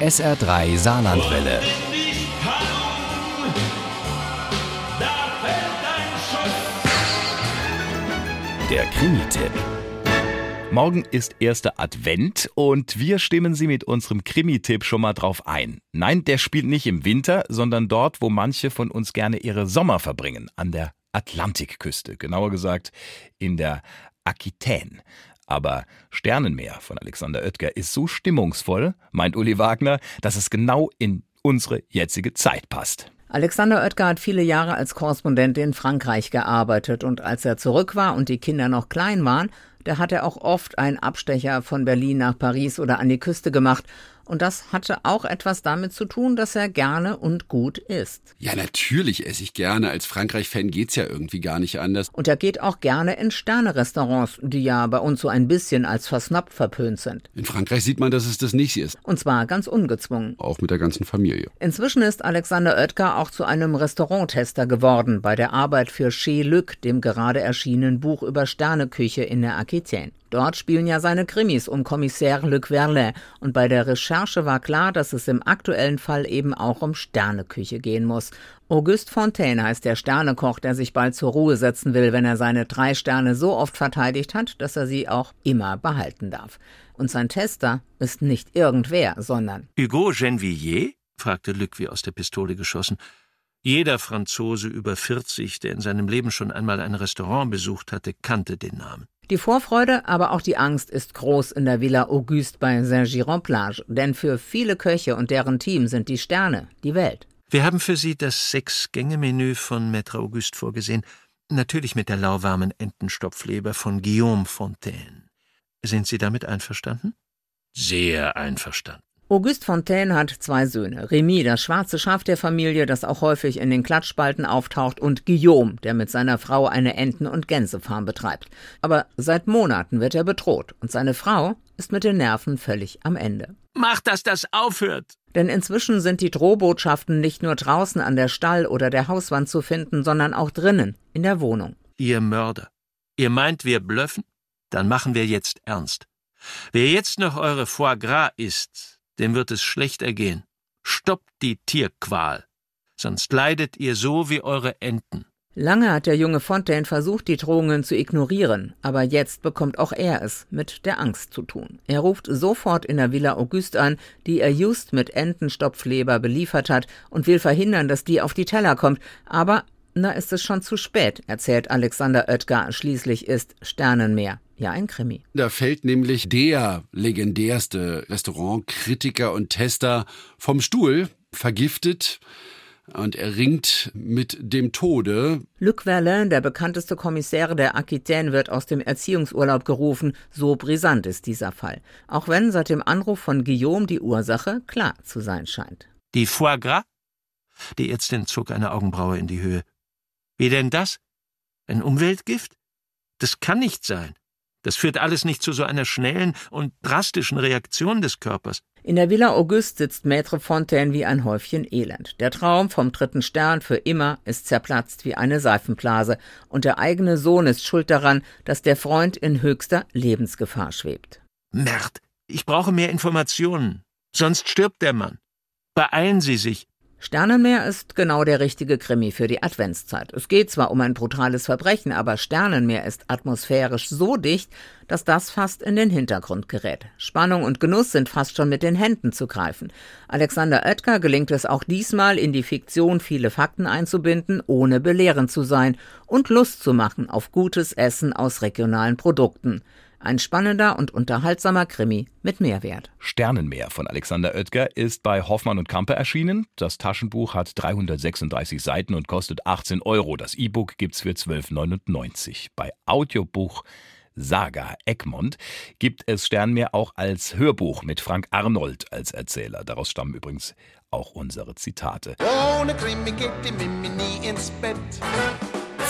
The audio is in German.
SR3 Saarlandwelle. Der Krimi-Tipp. Morgen ist erster Advent und wir stimmen Sie mit unserem Krimi-Tipp schon mal drauf ein. Nein, der spielt nicht im Winter, sondern dort, wo manche von uns gerne ihre Sommer verbringen, an der Atlantikküste, genauer gesagt in der Aquitaine. Aber Sternenmeer von Alexander Oetker ist so stimmungsvoll, meint Uli Wagner, dass es genau in unsere jetzige Zeit passt. Alexander Oetker hat viele Jahre als Korrespondent in Frankreich gearbeitet und als er zurück war und die Kinder noch klein waren, da hat er auch oft einen Abstecher von Berlin nach Paris oder an die Küste gemacht und das hatte auch etwas damit zu tun, dass er gerne und gut isst. Ja, natürlich esse ich gerne. Als Frankreich-Fan geht's ja irgendwie gar nicht anders. Und er geht auch gerne in Sterne-Restaurants, die ja bei uns so ein bisschen als versnappt verpönt sind. In Frankreich sieht man, dass es das nicht ist. Und zwar ganz ungezwungen. Auch mit der ganzen Familie. Inzwischen ist Alexander Oetker auch zu einem Restauranttester geworden bei der Arbeit für Chez Luc, dem gerade erschienenen Buch über Sterneküche in der Aquitaine. Dort spielen ja seine Krimis um Kommissär Luc Verlin und bei der Recherche war klar, dass es im aktuellen Fall eben auch um Sterneküche gehen muss. Auguste Fontaine heißt der Sternekoch, der sich bald zur Ruhe setzen will, wenn er seine drei Sterne so oft verteidigt hat, dass er sie auch immer behalten darf. Und sein Tester ist nicht irgendwer, sondern Hugo Genvilliers? fragte Luc wie aus der Pistole geschossen. Jeder Franzose über 40, der in seinem Leben schon einmal ein Restaurant besucht hatte, kannte den Namen. Die Vorfreude, aber auch die Angst ist groß in der Villa Auguste bei Saint-Giron-Plage, denn für viele Köche und deren Team sind die Sterne die Welt. Wir haben für Sie das Sechs-Gänge-Menü von Maître Auguste vorgesehen, natürlich mit der lauwarmen Entenstopfleber von Guillaume Fontaine. Sind Sie damit einverstanden? Sehr einverstanden. Auguste Fontaine hat zwei Söhne. Remy, das schwarze Schaf der Familie, das auch häufig in den Klatschspalten auftaucht, und Guillaume, der mit seiner Frau eine Enten- und Gänsefarm betreibt. Aber seit Monaten wird er bedroht und seine Frau ist mit den Nerven völlig am Ende. Mach, dass das aufhört! Denn inzwischen sind die Drohbotschaften nicht nur draußen an der Stall oder der Hauswand zu finden, sondern auch drinnen, in der Wohnung. Ihr Mörder. Ihr meint, wir blöffen? Dann machen wir jetzt ernst. Wer jetzt noch eure Foie Gras isst, dem wird es schlecht ergehen. Stoppt die Tierqual, sonst leidet ihr so wie eure Enten. Lange hat der junge Fontaine versucht, die Drohungen zu ignorieren, aber jetzt bekommt auch er es mit der Angst zu tun. Er ruft sofort in der Villa Auguste an, die er just mit Entenstopfleber beliefert hat und will verhindern, dass die auf die Teller kommt, aber na ist es schon zu spät, erzählt Alexander Oetker, schließlich ist Sternenmeer ja ein Krimi. Da fällt nämlich der legendärste Restaurantkritiker und Tester vom Stuhl, vergiftet und er ringt mit dem Tode. Luc Verlin, der bekannteste Kommissär der Aquitaine, wird aus dem Erziehungsurlaub gerufen. So brisant ist dieser Fall. Auch wenn seit dem Anruf von Guillaume die Ursache klar zu sein scheint. Die Foie Gras? Die Ärztin zog eine Augenbraue in die Höhe. Wie denn das? Ein Umweltgift? Das kann nicht sein. Das führt alles nicht zu so einer schnellen und drastischen Reaktion des Körpers. In der Villa Auguste sitzt Maître Fontaine wie ein Häufchen Elend. Der Traum vom dritten Stern für immer ist zerplatzt wie eine Seifenblase und der eigene Sohn ist schuld daran, dass der Freund in höchster Lebensgefahr schwebt. Mert, ich brauche mehr Informationen. Sonst stirbt der Mann. Beeilen Sie sich. Sternenmeer ist genau der richtige Krimi für die Adventszeit. Es geht zwar um ein brutales Verbrechen, aber Sternenmeer ist atmosphärisch so dicht, dass das fast in den Hintergrund gerät. Spannung und Genuss sind fast schon mit den Händen zu greifen. Alexander Oetker gelingt es auch diesmal, in die Fiktion viele Fakten einzubinden, ohne belehrend zu sein und Lust zu machen auf gutes Essen aus regionalen Produkten. Ein spannender und unterhaltsamer Krimi mit Mehrwert. Sternenmeer von Alexander Oetker ist bei Hoffmann und Kampe erschienen. Das Taschenbuch hat 336 Seiten und kostet 18 Euro. Das E-Book gibt's für 12,99. Bei Audiobuch Saga Egmont gibt es Sternmeer auch als Hörbuch mit Frank Arnold als Erzähler. Daraus stammen übrigens auch unsere Zitate. Ohne Krimi geht die Mimi nie ins Bett.